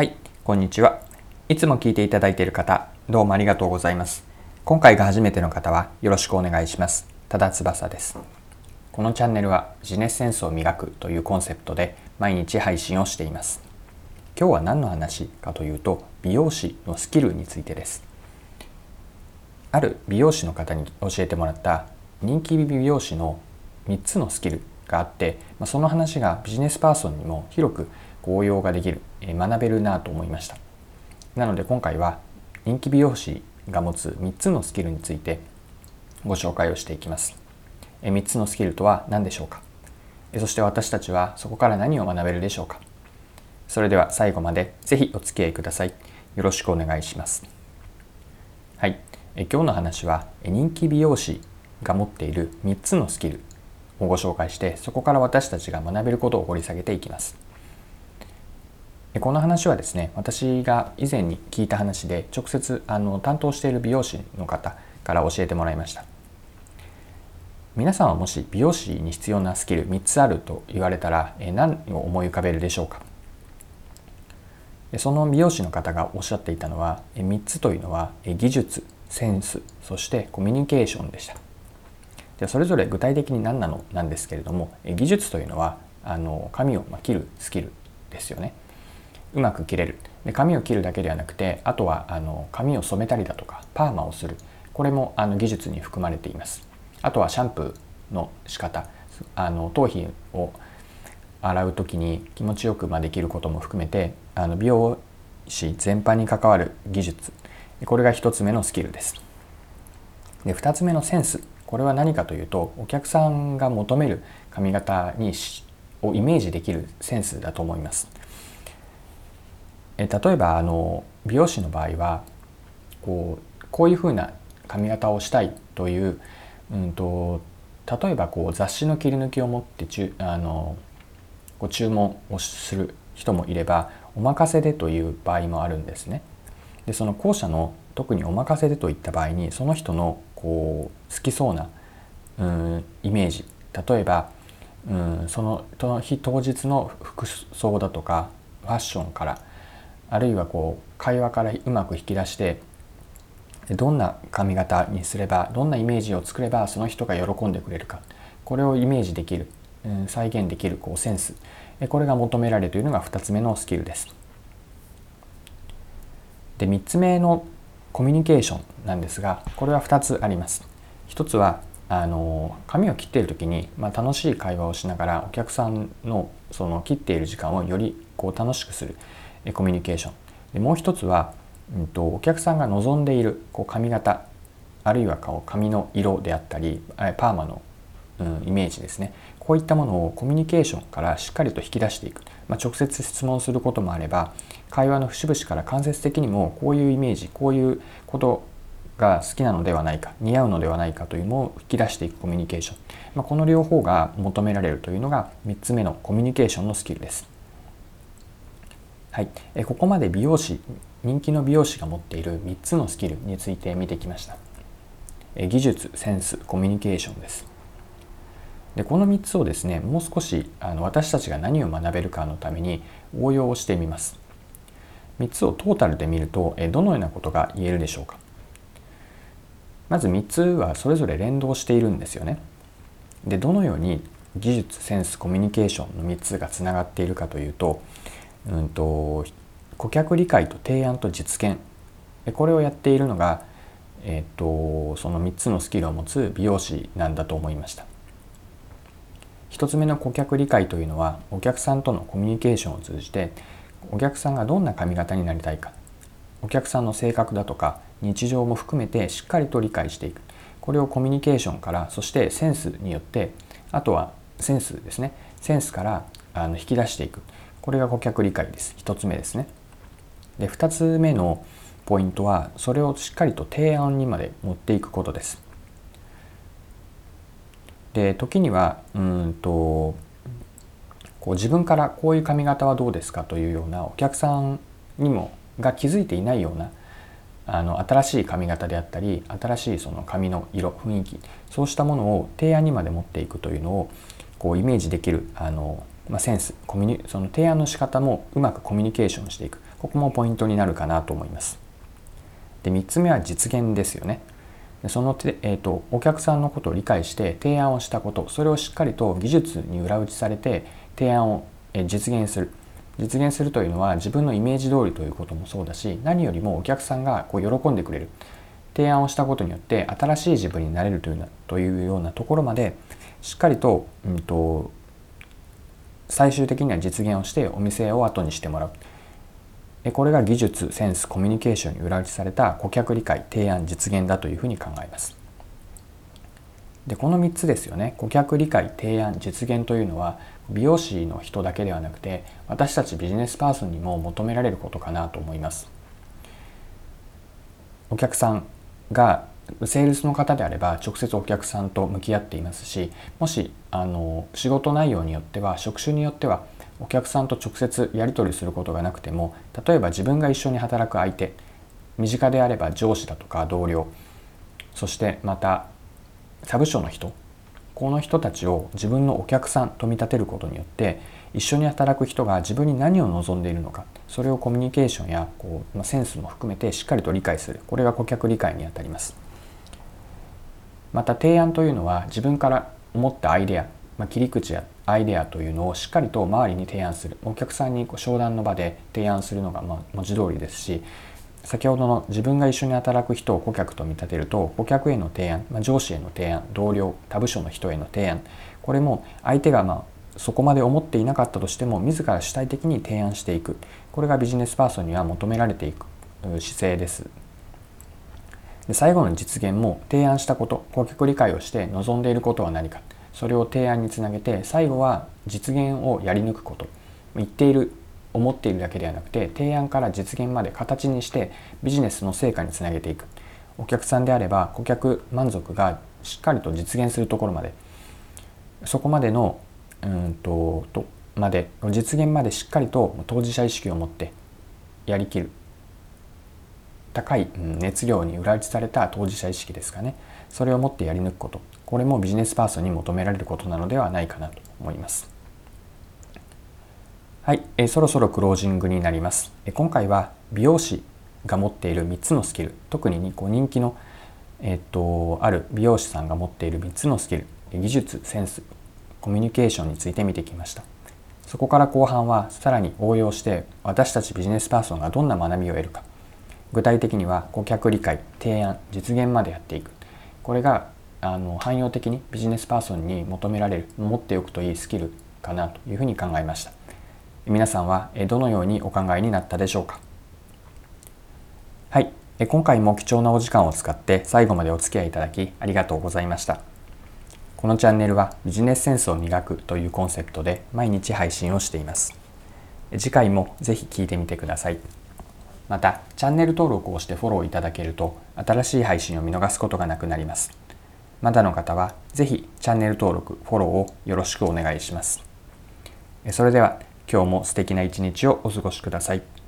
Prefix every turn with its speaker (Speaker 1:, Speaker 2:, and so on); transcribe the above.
Speaker 1: はい、こんにちは。いつも聞いていただいている方、どうもありがとうございます。今回が初めての方はよろしくお願いします。多田翼です。このチャンネルはビジネスセンスを磨くというコンセプトで毎日配信をしています。今日は何の話かというと、美容師のスキルについてです。ある美容師の方に教えてもらった人気美容師の3つのスキルがあって、ま、その話がビジネスパーソンにも広く応用ができる、え学べるなと思いました。なので今回は人気美容師が持つ3つのスキルについてご紹介をしていきます。え3つのスキルとは何でしょうか？えそして私たちはそこから何を学べるでしょうか？それでは最後までぜひお付き合いください。よろしくお願いします。はい。え今日の話は人気美容師が持っている3つのスキルをご紹介してそこから私たちが学べることを掘り下げていきます。この話はですね私が以前に聞いた話で直接あの担当している美容師の方から教えてもらいました。皆さんはもし美容師に必要なスキル3つあると言われたら何を思い浮かべるでしょうか？その美容師の方がおっしゃっていたのは3つというのは技術センスそしてコミュニケーションでした。でそれぞれ具体的に何なのなんですけれども技術というのはあの髪を切るスキルですよね。うまく切れる。で髪を切るだけではなくてあとはあの髪を染めたりだとかパーマをする。これもあの技術に含まれています。あとはシャンプーの仕方。あの頭皮を洗う時に気持ちよくまできることも含めてあの美容師全般に関わる技術。これが1つ目のスキルです。で2つ目のセンス。これは何かというとお客さんが求める髪型にをイメージできるセンスだと思います。え例えばあの美容師の場合はこうこういうふうな髪型をしたいという、うんと、例えばこう雑誌の切り抜きを持ってちゅあのご注文をする人もいればお任せでという場合もあるんですね。でその後者の特にお任せでといった場合にその人のこう好きそうなうんイメージ例えばうんその日当日の服装だとかファッションからあるいはこう会話からうまく引き出してどんな髪型にすればどんなイメージを作ればその人が喜んでくれるかこれをイメージできる再現できるこうセンスこれが求められるというのが2つ目のスキルです。で3つ目のコミュニケーションなんですがこれは2つあります。1つはあの髪を切っている時に、まあ、楽しい会話をしながらお客さんのその切っている時間をよりこう楽しくするコミュニケーション。でもう一つは、うんと、お客さんが望んでいるこう髪型あるいは顔髪の色であったりパーマの、うん、イメージですね。こういったものをコミュニケーションからしっかりと引き出していく、まあ、直接質問することもあれば会話の節々から間接的にもこういうイメージこういうことが好きなのではないか似合うのではないかというのを引き出していくコミュニケーション、まあ、この両方が求められるというのが3つ目のコミュニケーションのスキルです。はい、えここまで美容師人気の美容師が持っている3つのスキルについて見てきました。え技術センスコミュニケーションです。でこの3つをですねもう少しあの私たちが何を学べるかのために応用してみます。3つをトータルで見るとえどのようなことが言えるでしょうか。まず3つはそれぞれ連動しているんですよね。でどのように技術センスコミュニケーションの3つがつながっているかというとうんと、顧客理解と提案と実現。これをやっているのが、えーと、その3つのスキルを持つ美容師なんだと思いました。1つ目の顧客理解というのはお客さんとのコミュニケーションを通じてお客さんがどんな髪型になりたいかお客さんの性格だとか日常も含めてしっかりと理解していく。これをコミュニケーションからそしてセンスによってあとはセンスですね。センスからあの引き出していく。これが顧客理解です。1つ目ですね。で、2つ目のポイントは、それをしっかりと提案にまで持っていくことです。で、時には、うんと、こう自分からこういう髪型はどうですか？というようなお客さんにもが気づいていないようなあの新しい髪型であったり新しいその髪の色雰囲気そうしたものを提案にまで持っていくというのをこうイメージできるあのまあ、センスコミュニその提案の仕方もうまくコミュニケーションしていく。ここもポイントになるかなと思います。で3つ目は実現ですよね。でそのて、えーと、お客さんのことを理解して提案をしたこと。それをしっかりと技術に裏打ちされて提案を実現する。実現するというのは自分のイメージ通りということもそうだし何よりもお客さんがこう喜んでくれる。提案をしたことによって新しい自分になれるというなというようなところまでしっかりと,、うんと最終的には実現をしてお店を後にしてもらう。これが技術センスコミュニケーションに裏打ちされた顧客理解提案実現だというふうに考えます。でこの3つですよね。顧客理解提案実現というのは美容師の人だけではなくて私たちビジネスパーソンにも求められることかなと思います。お客さんがセールスの方であれば直接お客さんと向き合っていますしもしあの仕事内容によっては職種によってはお客さんと直接やり取りすることがなくても例えば自分が一緒に働く相手身近であれば上司だとか同僚そしてまたサブ署の人この人たちを自分のお客さんと見立てることによって一緒に働く人が自分に何を望んでいるのかそれをコミュニケーションやこう、まセンスも含めてしっかりと理解する。これが顧客理解にあたります。また提案というのは自分から思ったアイデア、まあ、切り口やアイデアというのをしっかりと周りに提案する。お客さんにこう商談の場で提案するのがま文字通りですし先ほどの自分が一緒に働く人を顧客と見立てると顧客への提案、まあ、上司への提案同僚他部署の人への提案これも相手がまそこまで思っていなかったとしても自ら主体的に提案していく。これがビジネスパーソンには求められていく姿勢です。で最後の実現も提案したこと顧客理解をして望んでいることは何か。それを提案につなげて最後は実現をやり抜くこと。言っている思っているだけではなくて提案から実現まで形にしてビジネスの成果につなげていく。お客さんであれば顧客満足がしっかりと実現するところまで。そこまでのうんととまで実現までしっかりと当事者意識を持ってやりきる。高い熱量に裏打ちされた当事者意識ですかね。それを持ってやり抜くこと。これもビジネスパーソンに求められることなのではないかなと思います。はい、えそろそろクロージングになります、え今回は美容師が持っている3つのスキル。特にこう人気の、えっと、ある美容師さんが持っている3つのスキル。技術センスコミュニケーションについて見てきました。そこから後半はさらに応用して私たちビジネスパーソンがどんな学びを得るか。具体的には顧客理解提案実現までやっていく。これがあの汎用的にビジネスパーソンに求められる持っておくといいスキルかなというふうに考えました。皆さんはどのようにお考えになったでしょうか？はい。今回も貴重なお時間を使って最後までお付き合いいただきありがとうございました。このチャンネルはビジネスセンスを磨くというコンセプトで毎日配信をしています。次回もぜひ聴いてみてください。またチャンネル登録をしてフォローいただけると新しい配信を見逃すことがなくなりますまだの方は是非チャンネル登録フォローをよろしくお願いしますそれでは今日も素敵な一日をお過ごしください。